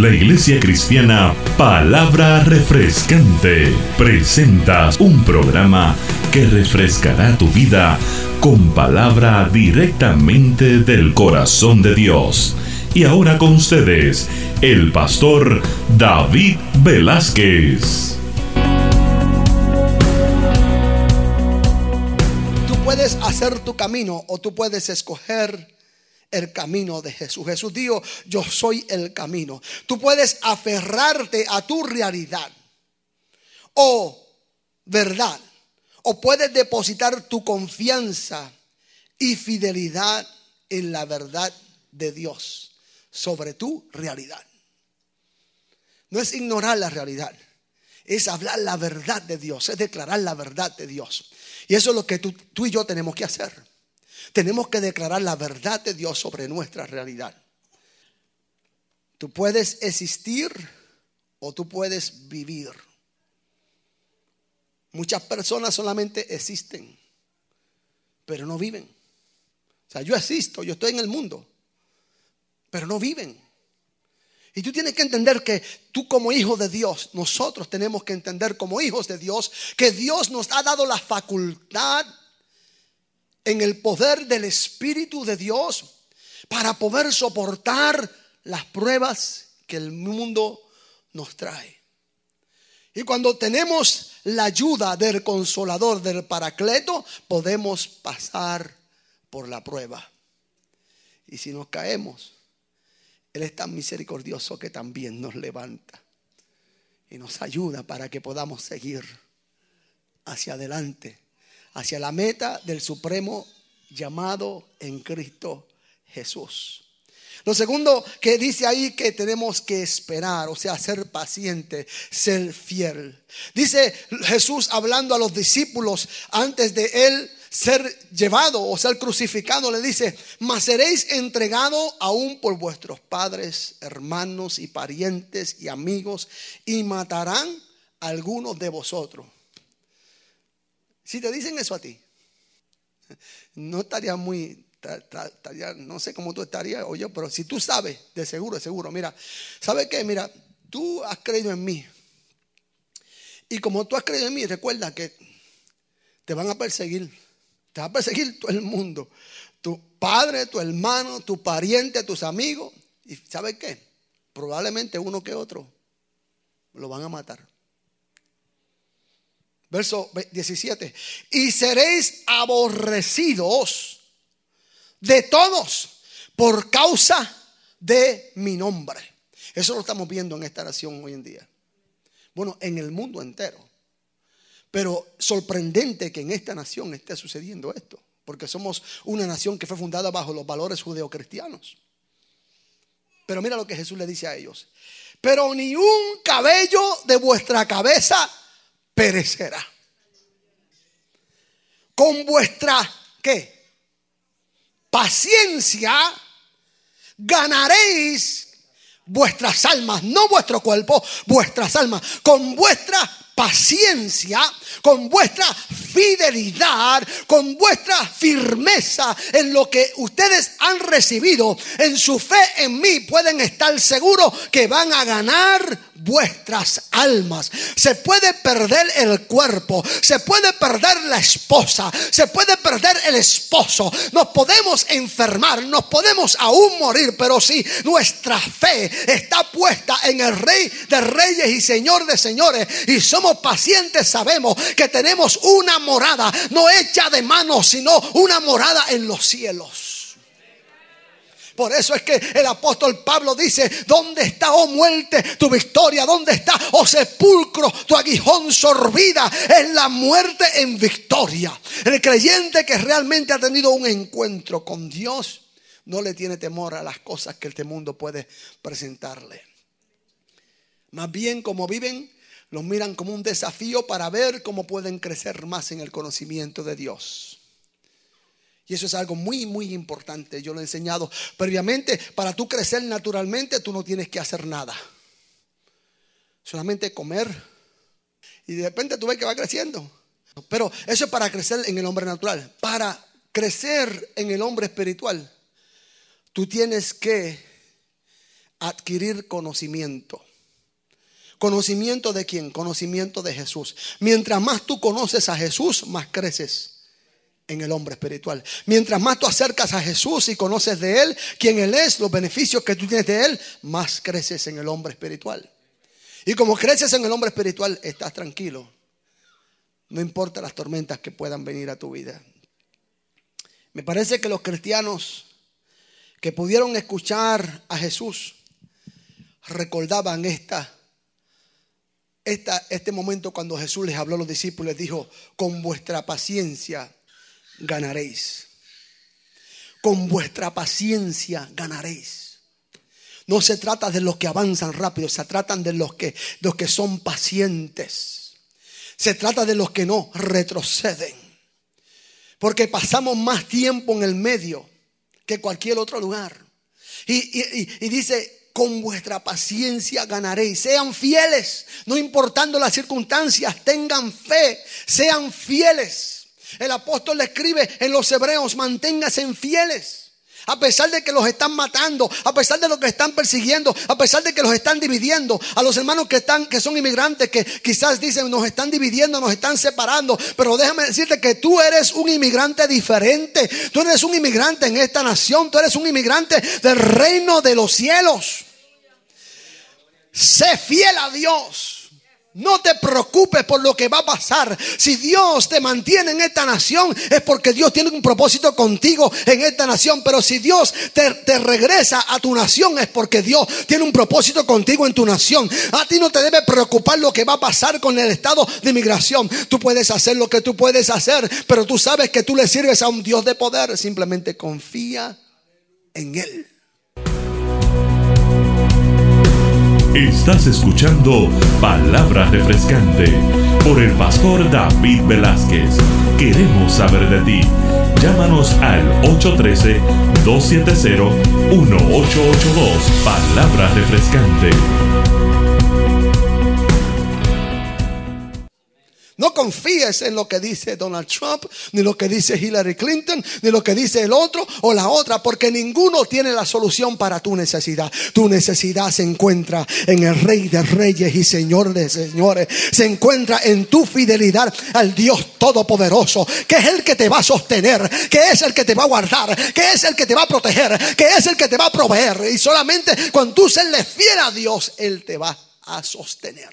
La Iglesia Cristiana Palabra Refrescante presenta un programa que refrescará tu vida con palabra directamente del corazón de Dios. Y ahora con ustedes, el pastor David Velázquez. Tú puedes hacer tu camino o tú puedes escoger el camino de Jesús. Jesús dijo, yo soy el camino. Tú puedes aferrarte a tu realidad o verdad. O puedes depositar tu confianza y fidelidad en la verdad de Dios sobre tu realidad. No es ignorar la realidad, es hablar la verdad de Dios, es declarar la verdad de Dios. Y eso es lo que tú, tú y yo tenemos que hacer. Tenemos que declarar la verdad de Dios sobre nuestra realidad. Tú puedes existir o tú puedes vivir. Muchas personas solamente existen, pero no viven. O sea, yo existo, yo estoy en el mundo, pero no viven. Y tú tienes que entender que tú como hijo de Dios, nosotros tenemos que entender como hijos de Dios, que Dios nos ha dado la facultad en el poder del Espíritu de Dios para poder soportar las pruebas que el mundo nos trae. Y cuando tenemos la ayuda del consolador, del paracleto, podemos pasar por la prueba. Y si nos caemos, Él es tan misericordioso que también nos levanta y nos ayuda para que podamos seguir hacia adelante, hacia la meta del supremo llamado en Cristo Jesús. Lo segundo que dice ahí que tenemos que esperar, o sea, ser paciente, ser fiel. Dice Jesús hablando a los discípulos antes de él ser llevado o ser crucificado, le dice, mas seréis entregados aún por vuestros padres, hermanos y parientes y amigos y matarán a algunos de vosotros. Si te dicen eso a ti, no estaría muy no sé cómo tú estarías o yo, pero si tú sabes, de seguro, de seguro, mira, ¿sabes qué? Mira, tú has creído en mí. Y como tú has creído en mí, recuerda que te van a perseguir. Te va a perseguir todo el mundo. Tu padre, tu hermano, tu pariente, tus amigos. ¿Y sabes qué? Probablemente uno que otro lo van a matar. Verso 17. Y seréis aborrecidos de todos por causa de mi nombre. Eso lo estamos viendo en esta nación hoy en día. Bueno, en el mundo entero. Pero sorprendente que en esta nación esté sucediendo esto, porque somos una nación que fue fundada bajo los valores judeocristianos. Pero mira lo que Jesús le dice a ellos. Pero ni un cabello de vuestra cabeza perecerá. Con vuestra, ¿qué? paciencia ganaréis vuestras almas, no vuestro cuerpo, vuestras almas. Con vuestra paciencia, con vuestra fidelidad, con vuestra firmeza en lo que ustedes han recibido, en su fe en mí, pueden estar seguros que van a ganar vuestras almas. Se puede perder el cuerpo, se puede perder la esposa, se puede perder el esposo, nos podemos enfermar, nos podemos aún morir, pero si nuestra fe está puesta en el Rey de Reyes y Señor de Señores y somos pacientes, sabemos que tenemos una morada, no hecha de manos, sino una morada en los cielos. Por eso es que el apóstol Pablo dice, ¿dónde está, oh muerte, tu victoria? ¿Dónde está, oh sepulcro, tu aguijón sorbida? En la muerte en victoria. El creyente que realmente ha tenido un encuentro con Dios no le tiene temor a las cosas que este mundo puede presentarle. Más bien como viven, los miran como un desafío para ver cómo pueden crecer más en el conocimiento de Dios. Y eso es algo muy, muy importante. Yo lo he enseñado previamente. Para tú crecer naturalmente, tú no tienes que hacer nada. Solamente comer. Y de repente tú ves que va creciendo. Pero eso es para crecer en el hombre natural. Para crecer en el hombre espiritual, tú tienes que adquirir conocimiento. ¿Conocimiento de quién? Conocimiento de Jesús. Mientras más tú conoces a Jesús, más creces en el hombre espiritual. Mientras más tú acercas a Jesús y conoces de Él, quién Él es, los beneficios que tú tienes de Él, más creces en el hombre espiritual. Y como creces en el hombre espiritual, estás tranquilo. No importa las tormentas que puedan venir a tu vida. Me parece que los cristianos que pudieron escuchar a Jesús recordaban esta este momento cuando Jesús les habló a los discípulos, dijo, con vuestra paciencia ganaréis. Con vuestra paciencia ganaréis. No se trata de los que avanzan rápido, se trata de los que, los que son pacientes. Se trata de los que no retroceden. Porque pasamos más tiempo en el medio que cualquier otro lugar. y dice, con vuestra paciencia ganaréis. Sean fieles, no importando las circunstancias, tengan fe, sean fieles. El apóstol le escribe en los hebreos, manténganse fieles. A pesar de que los están matando, a pesar de lo que están persiguiendo, a pesar de que los están dividiendo, a los hermanos que están que son inmigrantes que quizás dicen nos están dividiendo, nos están separando, pero déjame decirte que tú eres un inmigrante diferente. Tú eres un inmigrante en esta nación, tú eres un inmigrante del reino de los cielos. Sé fiel a Dios. No te preocupes por lo que va a pasar. Si Dios te mantiene en esta nación es porque Dios tiene un propósito contigo en esta nación. Pero si Dios te, regresa a tu nación es porque Dios tiene un propósito contigo en tu nación. A ti no te debe preocupar lo que va a pasar con el estado de inmigración. Tú puedes hacer lo que tú puedes hacer, pero tú sabes que tú le sirves a un Dios de poder. Simplemente confía en Él. Estás escuchando Palabra Refrescante por el pastor David Velázquez. Queremos saber de ti. Llámanos al 813-270-1882. Palabra Refrescante. No confíes en lo que dice Donald Trump, ni lo que dice Hillary Clinton, ni lo que dice el otro o la otra, porque ninguno tiene la solución para tu necesidad. Tu necesidad se encuentra en el Rey de Reyes y Señor de Señores. Se encuentra en tu fidelidad al Dios Todopoderoso, que es el que te va a sostener, que es el que te va a guardar, que es el que te va a proteger, que es el que te va a proveer. Y solamente cuando tú se le fiel a Dios, Él te va a sostener.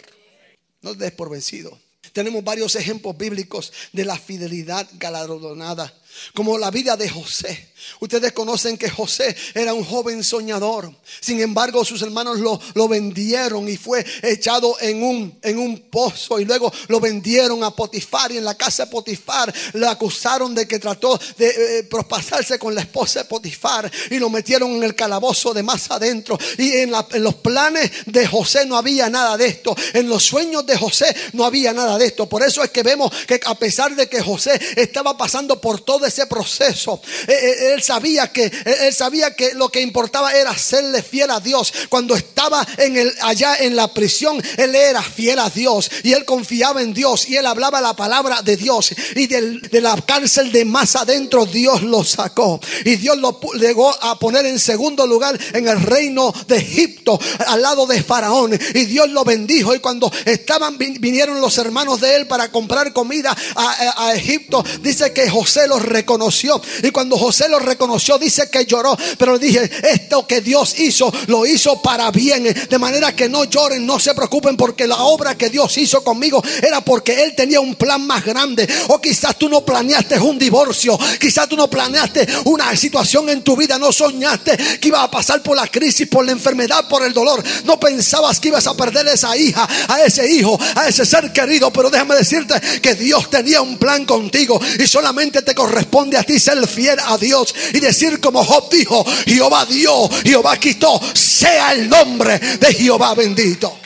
No te des por vencido. Tenemos varios ejemplos bíblicos de la fidelidad galardonada, como la vida de José. Ustedes conocen que José era un joven soñador. Sin embargo, sus hermanos lo, lo vendieron y fue echado en un, en un pozo. Y luego lo vendieron a Potifar. Y en la casa de Potifar le acusaron de que trató de eh, prospasarse con la esposa de Potifar. Y lo metieron en el calabozo de más adentro. Y en, en los planes de José no había nada de esto. En los sueños de José no había nada de esto. Por eso es que vemos que a pesar de que José estaba pasando por todo ese proceso, eh, eh, él sabía que él sabía que lo que importaba era serle fiel a Dios. Cuando estaba en el allá en la prisión, él era fiel a Dios y él confiaba en Dios y él hablaba la palabra de Dios. Y de la cárcel de más adentro Dios lo sacó. Y Dios lo llegó a poner en segundo lugar en el reino de Egipto al lado de Faraón. Y Dios lo bendijo. Y cuando estaban vinieron los hermanos de él para comprar comida a, a Egipto dice que José los reconoció. Y cuando José los reconoció, dice que lloró, pero le dije, esto que Dios hizo, lo hizo para bien, de manera que no lloren, no se preocupen, porque la obra que Dios hizo conmigo era porque Él tenía un plan más grande. O quizás tú no planeaste un divorcio, quizás tú no planeaste una situación en tu vida, no soñaste que iba a pasar por la crisis, por la enfermedad, por el dolor, no pensabas que ibas a perder a esa hija, a ese hijo, a ese ser querido, pero déjame decirte que Dios tenía un plan contigo y solamente te corresponde a ti ser fiel a Dios y decir como Job dijo, Jehová dio, Jehová quitó, sea el nombre de Jehová bendito.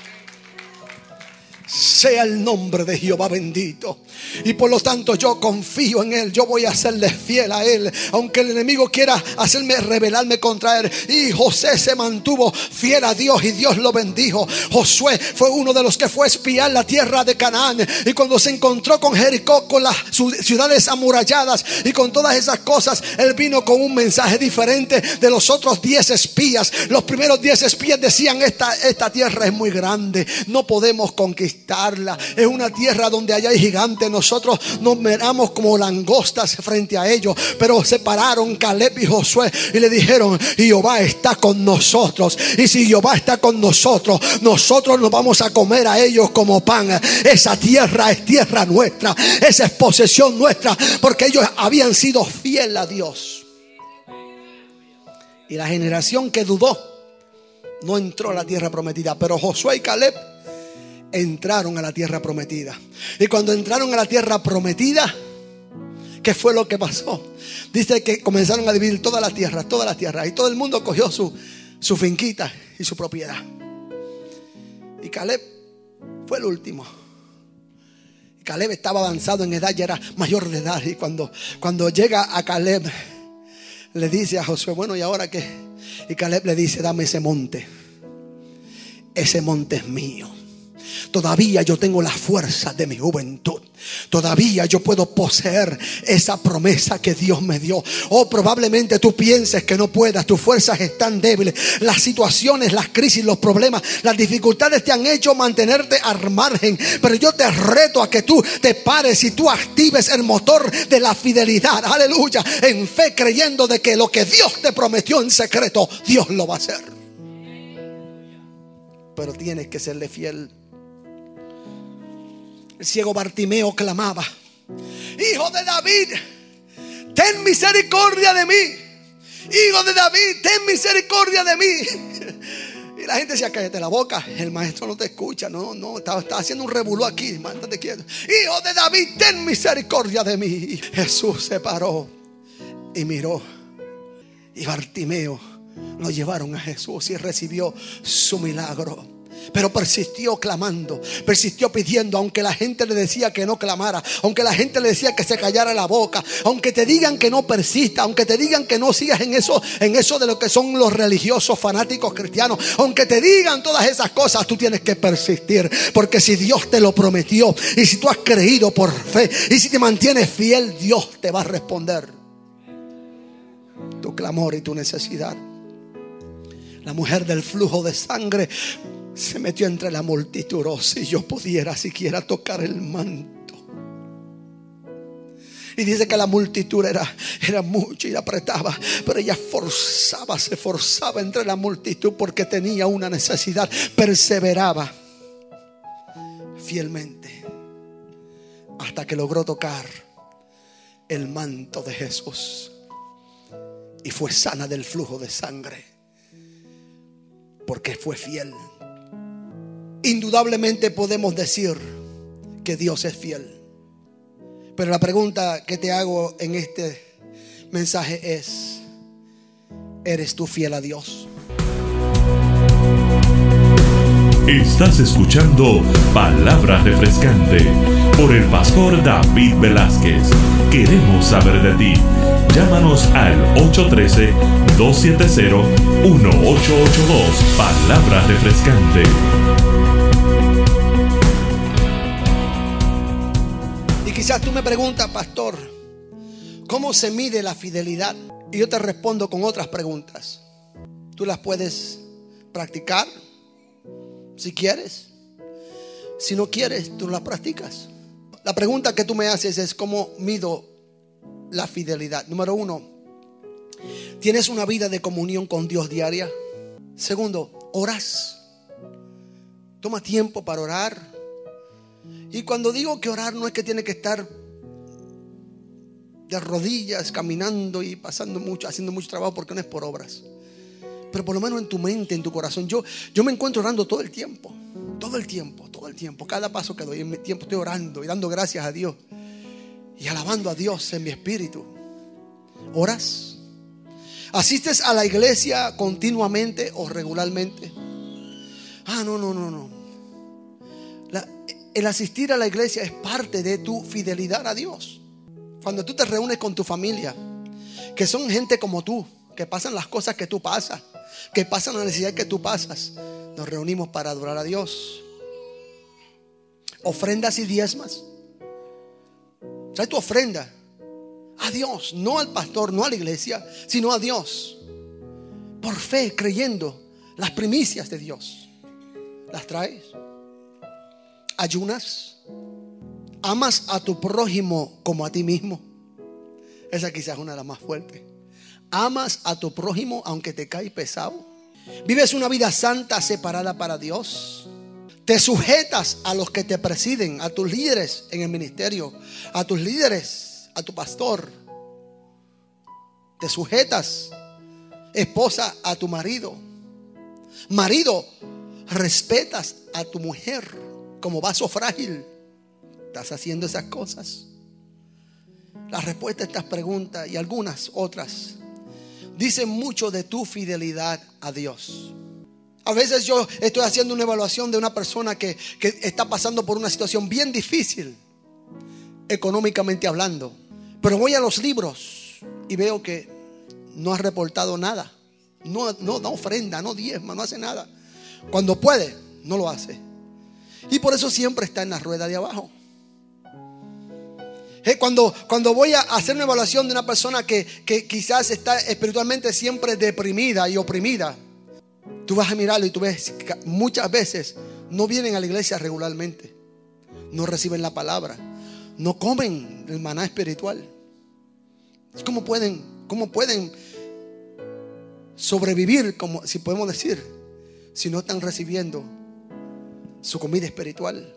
Sea el nombre de Jehová bendito. Y por lo tanto yo confío en Él. Yo voy a serle fiel a Él. Aunque el enemigo quiera hacerme rebelarme contra Él. Y José se mantuvo fiel a Dios y Dios lo bendijo. Josué fue uno de los que fue a espiar la tierra de Canaán. Y cuando se encontró con Jericó, con las ciudades amuralladas y con todas esas cosas, Él vino con un mensaje diferente de los otros diez espías. Los primeros diez espías decían, esta, esta tierra es muy grande. No podemos conquistarla. Es una tierra donde hay gigantes nosotros nos miramos como langostas frente a ellos. Pero se pararon Caleb y Josué y le dijeron, Jehová está con nosotros. Y si Jehová está con nosotros, nosotros nos vamos a comer a ellos como pan. Esa tierra es tierra nuestra. Esa es posesión nuestra. Porque ellos habían sido fiel a Dios. Y la generación que dudó no entró a la tierra prometida. Pero Josué y Caleb entraron a la tierra prometida. Y cuando entraron a la tierra prometida, ¿qué fue lo que pasó? Dice que comenzaron a dividir toda la tierra, toda la tierra. Y todo el mundo cogió su, su finquita y su propiedad. Y Caleb fue el último. Caleb estaba avanzado en edad, ya era mayor de edad. Y cuando, cuando llega a Caleb, le dice a Josué, bueno, ¿y ahora qué? Y Caleb le dice, dame ese monte. Ese monte es mío. Todavía yo tengo la fuerza de mi juventud. Todavía yo puedo poseer esa promesa que Dios me dio. O probablemente tú pienses que no puedas, tus fuerzas están débiles. Las situaciones, las crisis, los problemas, las dificultades te han hecho mantenerte al margen. Pero yo te reto a que tú te pares y tú actives el motor de la fidelidad. Aleluya. En fe creyendo de que lo que Dios te prometió en secreto, Dios lo va a hacer. Pero tienes que serle fiel el ciego Bartimeo clamaba, Hijo de David, ten misericordia de mí. Hijo de David, ten misericordia de mí. Y la gente decía, cállate la boca, el maestro no te escucha, no, no, está, haciendo un revuelo aquí, mándate quieto. Hijo de David, ten misericordia de mí. Jesús se paró y miró. Y Bartimeo lo llevaron a Jesús y recibió su milagro. Pero persistió clamando, persistió pidiendo, aunque la gente le decía que no clamara, aunque la gente le decía que se callara la boca, aunque te digan que no persista, aunque te digan que no sigas en eso, en eso de lo que son los religiosos fanáticos cristianos, aunque te digan todas esas cosas, tú tienes que persistir, porque si Dios te lo prometió y si tú has creído por fe y si te mantienes fiel, Dios te va a responder tu clamor y tu necesidad. La mujer del flujo de sangre se metió entre la multitud. Oh, si yo pudiera siquiera tocar el manto. Y dice que la multitud era, era mucho y apretaba. Pero ella forzaba, se forzaba entre la multitud porque tenía una necesidad. Perseveraba fielmente. Hasta que logró tocar el manto de Jesús. Y fue sana del flujo de sangre. Porque fue fiel indudablemente podemos decir que Dios es fiel. Pero la pregunta que te hago en este mensaje es, ¿eres tú fiel a Dios? Estás escuchando Palabras Refrescante por el pastor David Velázquez. Queremos saber de ti. Llámanos al 813-270-1882. Palabras Refrescante. Quizás tú me preguntas, pastor, ¿cómo se mide la fidelidad? Y yo te respondo con otras preguntas. Tú las puedes practicar si quieres. Si no quieres, tú las practicas. La pregunta que tú me haces es cómo mido la fidelidad. Número uno, ¿tienes una vida de comunión con Dios diaria? Segundo, ¿oras? Toma tiempo para orar. Y cuando digo que orar no es que tiene que estar de rodillas, caminando y pasando mucho, haciendo mucho trabajo porque no es por obras. Pero por lo menos en tu mente, en tu corazón. Yo, yo me encuentro orando todo el tiempo. Todo el tiempo, todo el tiempo. Cada paso que doy en mi tiempo estoy orando y dando gracias a Dios. Y alabando a Dios en mi espíritu. ¿Oras? ¿Asistes a la iglesia continuamente o regularmente? Ah, no, no, no, no el asistir a la iglesia es parte de tu fidelidad a Dios. Cuando tú te reúnes con tu familia, que son gente como tú, que pasan las cosas que tú pasas, que pasan la necesidad que tú pasas, nos reunimos para adorar a Dios. Ofrendas y diezmas. Trae tu ofrenda a Dios, no al pastor, no a la iglesia, sino a Dios. Por fe, creyendo las primicias de Dios. ¿Las traes? ¿Ayunas? ¿Amas a tu prójimo como a ti mismo? Esa quizás es una de las más fuertes. ¿Amas a tu prójimo aunque te cae pesado? ¿Vives una vida santa separada para Dios? Te sujetas a los que te presiden, a tus líderes en el ministerio, a tus líderes, a tu pastor. Te sujetas, esposa, a tu marido. Marido, respetas a tu mujer como vaso frágil. ¿Estás haciendo esas cosas? La respuesta a estas preguntas y algunas otras dicen mucho de tu fidelidad a Dios. A veces yo estoy haciendo una evaluación de una persona que, que, está pasando por una situación bien difícil, económicamente hablando. Pero voy a los libros y veo que no ha reportado nada. No, no da ofrenda, no diezma, no hace nada. Cuando puede, no lo hace. Y por eso siempre está en la rueda de abajo. Cuando, cuando voy a hacer una evaluación de una persona que, que quizás está espiritualmente siempre deprimida y oprimida, tú vas a mirarlo y tú ves que muchas veces no vienen a la iglesia regularmente, no reciben la palabra, no comen el maná espiritual. ¿Cómo pueden, cómo pueden sobrevivir, como si podemos decir, si no están recibiendo su comida espiritual?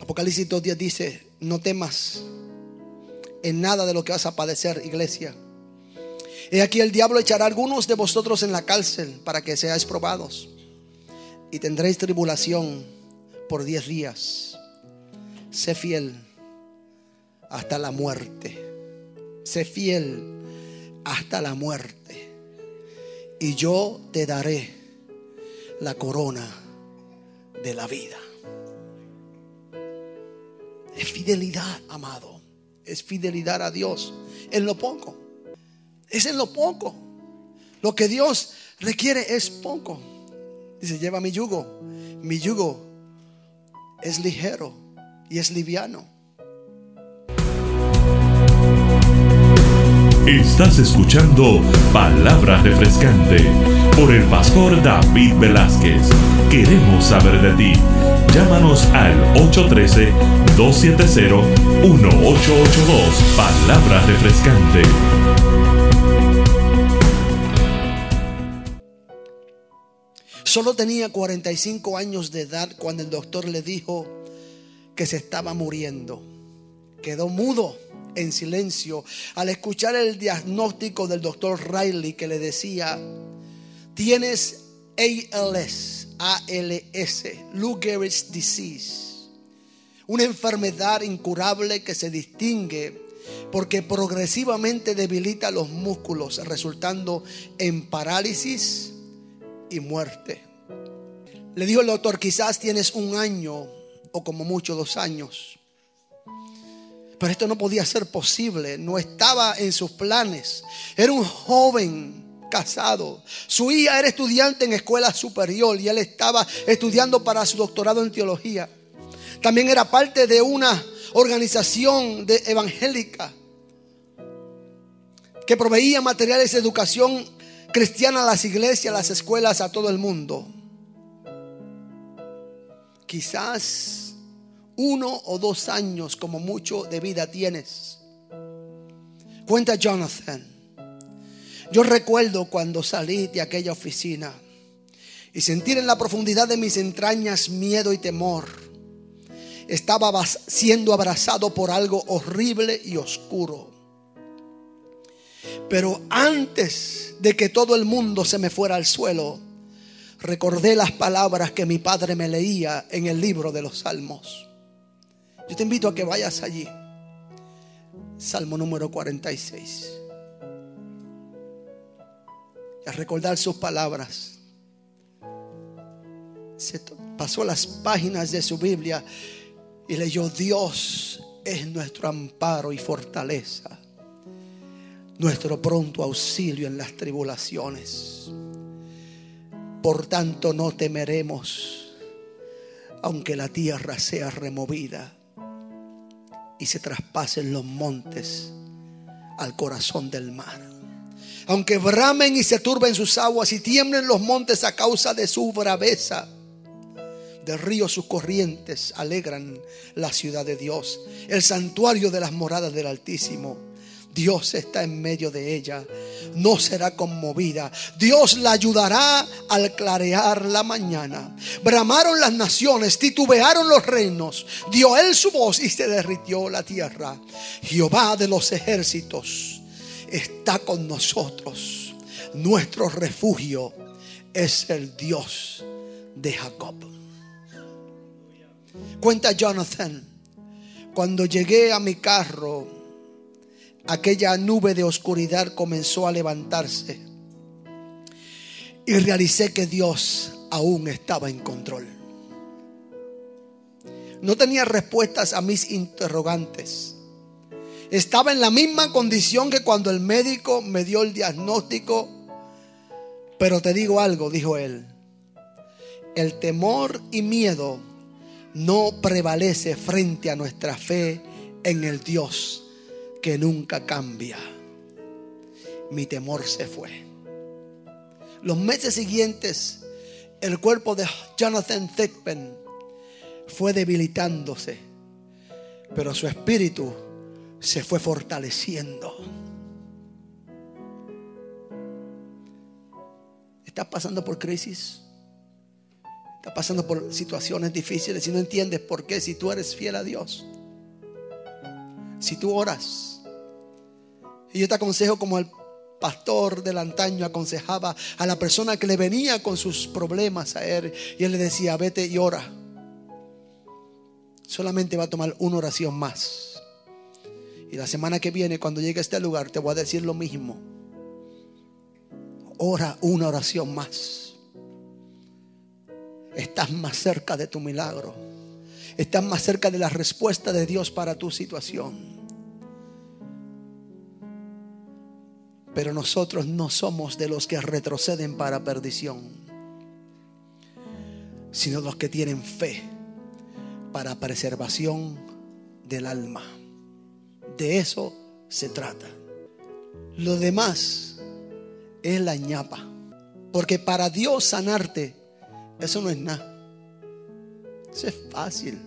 Apocalipsis 2.10 dice, no temas en nada de lo que vas a padecer, iglesia. He aquí el diablo echará algunos de vosotros en la cárcel para que seáis probados. Y tendréis tribulación por diez días. Sé fiel hasta la muerte. Sé fiel hasta la muerte. Y yo te daré la corona de la vida. Es fidelidad, amado. Es fidelidad a Dios en lo poco. Es en lo poco. Lo que Dios requiere es poco. Dice, lleva mi yugo. Mi yugo es ligero y es liviano. Estás escuchando Palabra Refrescante por el pastor David Velázquez. Queremos saber de ti. Llámanos al 813-270-1882. Palabra Refrescante. Solo tenía 45 años de edad cuando el doctor le dijo que se estaba muriendo. Quedó mudo en silencio al escuchar el diagnóstico del doctor Riley que le decía, tienes ALS, ALS, Lou Gehrig's disease, una enfermedad incurable que se distingue porque progresivamente debilita los músculos, resultando en parálisis y muerte. Le dijo el doctor, quizás tienes un año o como mucho dos años pero esto no podía ser posible, no estaba en sus planes. Era un joven casado. Su hija era estudiante en escuela superior y él estaba estudiando para su doctorado en teología. También era parte de una organización de evangélica que proveía materiales de educación cristiana a las iglesias, a las escuelas, a todo el mundo. Quizás uno o dos años como mucho de vida tienes. Cuenta Jonathan. Yo recuerdo cuando salí de aquella oficina y sentir en la profundidad de mis entrañas miedo y temor. Estaba siendo abrazado por algo horrible y oscuro. Pero antes de que todo el mundo se me fuera al suelo, recordé las palabras que mi padre me leía en el libro de los Salmos. Yo te invito a que vayas allí. Salmo número 46. A recordar sus palabras. Pasó las páginas de su Biblia y leyó, Dios es nuestro amparo y fortaleza, nuestro pronto auxilio en las tribulaciones. Por tanto no temeremos, aunque la tierra sea removida y se traspasen los montes al corazón del mar. Aunque bramen y se turben sus aguas y tiemblen los montes a causa de su braveza, del río sus corrientes alegran la ciudad de Dios, el santuario de las moradas del Altísimo. Dios está en medio de ella, no será conmovida. Dios la ayudará al clarear la mañana. Bramaron las naciones, titubearon los reinos. Dio él su voz y se derritió la tierra. Jehová de los ejércitos está con nosotros. Nuestro refugio es el Dios de Jacob. Cuenta Jonathan, cuando llegué a mi carro, aquella nube de oscuridad comenzó a levantarse y realicé que Dios aún estaba en control. No tenía respuestas a mis interrogantes. Estaba en la misma condición que cuando el médico me dio el diagnóstico. Pero te digo algo, dijo él. El temor y miedo no prevalece frente a nuestra fe en el Dios que nunca cambia. Mi temor se fue. Los meses siguientes, el cuerpo de Jonathan Thigpen fue debilitándose, pero su espíritu se fue fortaleciendo. ¿Estás pasando por crisis? Está pasando por situaciones difíciles y no entiendes por qué si tú eres fiel a Dios. Si tú oras. Y yo te aconsejo como el pastor del antaño aconsejaba a la persona que le venía con sus problemas a él. Y él le decía, vete y ora. Solamente va a tomar una oración más. Y la semana que viene, cuando llegue a este lugar, te voy a decir lo mismo. Ora una oración más estás más cerca de tu milagro. Estás más cerca de la respuesta de Dios para tu situación. Pero nosotros no somos de los que retroceden para perdición, sino los que tienen fe para preservación del alma. De eso se trata. Lo demás es la ñapa. Porque para Dios sanarte eso no es nada. Eso es fácil.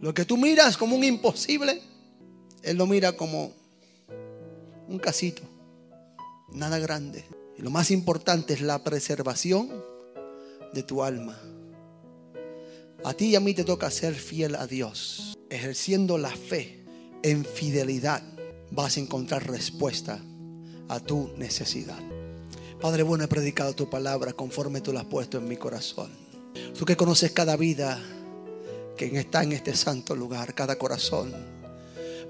Lo que tú miras como un imposible, Él lo mira como un casito. Nada grande. Y lo más importante es la preservación de tu alma. A ti y a mí te toca ser fiel a Dios. Ejerciendo la fe en fidelidad vas a encontrar respuesta a tu necesidad. Padre bueno, he predicado tu palabra conforme tú la has puesto en mi corazón. Tú que conoces cada vida que está en este santo lugar, cada corazón.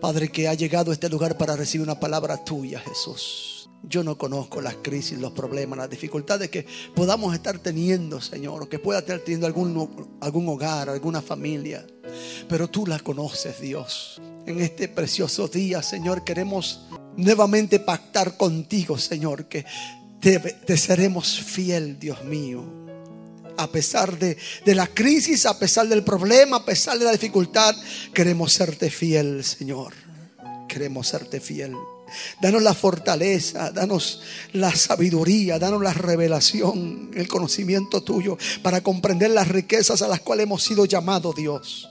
Padre, que ha llegado a este lugar para recibir una palabra tuya, Jesús. Yo no conozco las crisis, los problemas, las dificultades que podamos estar teniendo, Señor, o que pueda estar teniendo algún, algún hogar, alguna familia. Pero tú la conoces, Dios. En este precioso día, Señor, queremos nuevamente pactar contigo, Señor, que te, seremos fiel, Dios mío. A pesar de, de, la crisis, a pesar del problema, a pesar de la dificultad, queremos serte fiel, Señor. Queremos serte fiel. Danos la fortaleza, danos la sabiduría, danos la revelación, el conocimiento tuyo para comprender las riquezas a las cuales hemos sido llamados, Dios.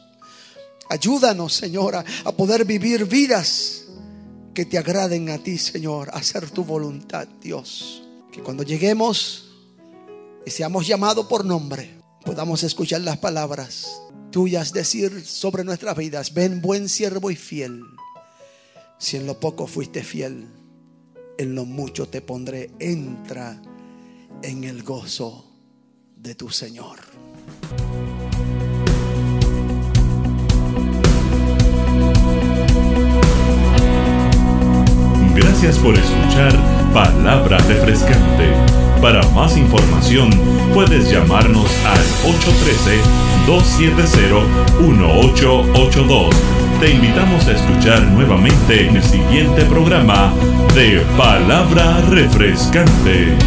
Ayúdanos, Señora, a poder vivir vidas que te agraden a ti, Señor, a hacer tu voluntad, Dios. Que cuando lleguemos y seamos llamados por nombre, podamos escuchar las palabras tuyas decir sobre nuestras vidas, ven buen siervo y fiel. Si en lo poco fuiste fiel, en lo mucho te pondré, entra en el gozo de tu Señor. Gracias por escuchar Palabra Refrescante Para más información puedes llamarnos al 813-270-1882. Te invitamos a escuchar nuevamente en el siguiente programa de Palabra Refrescante.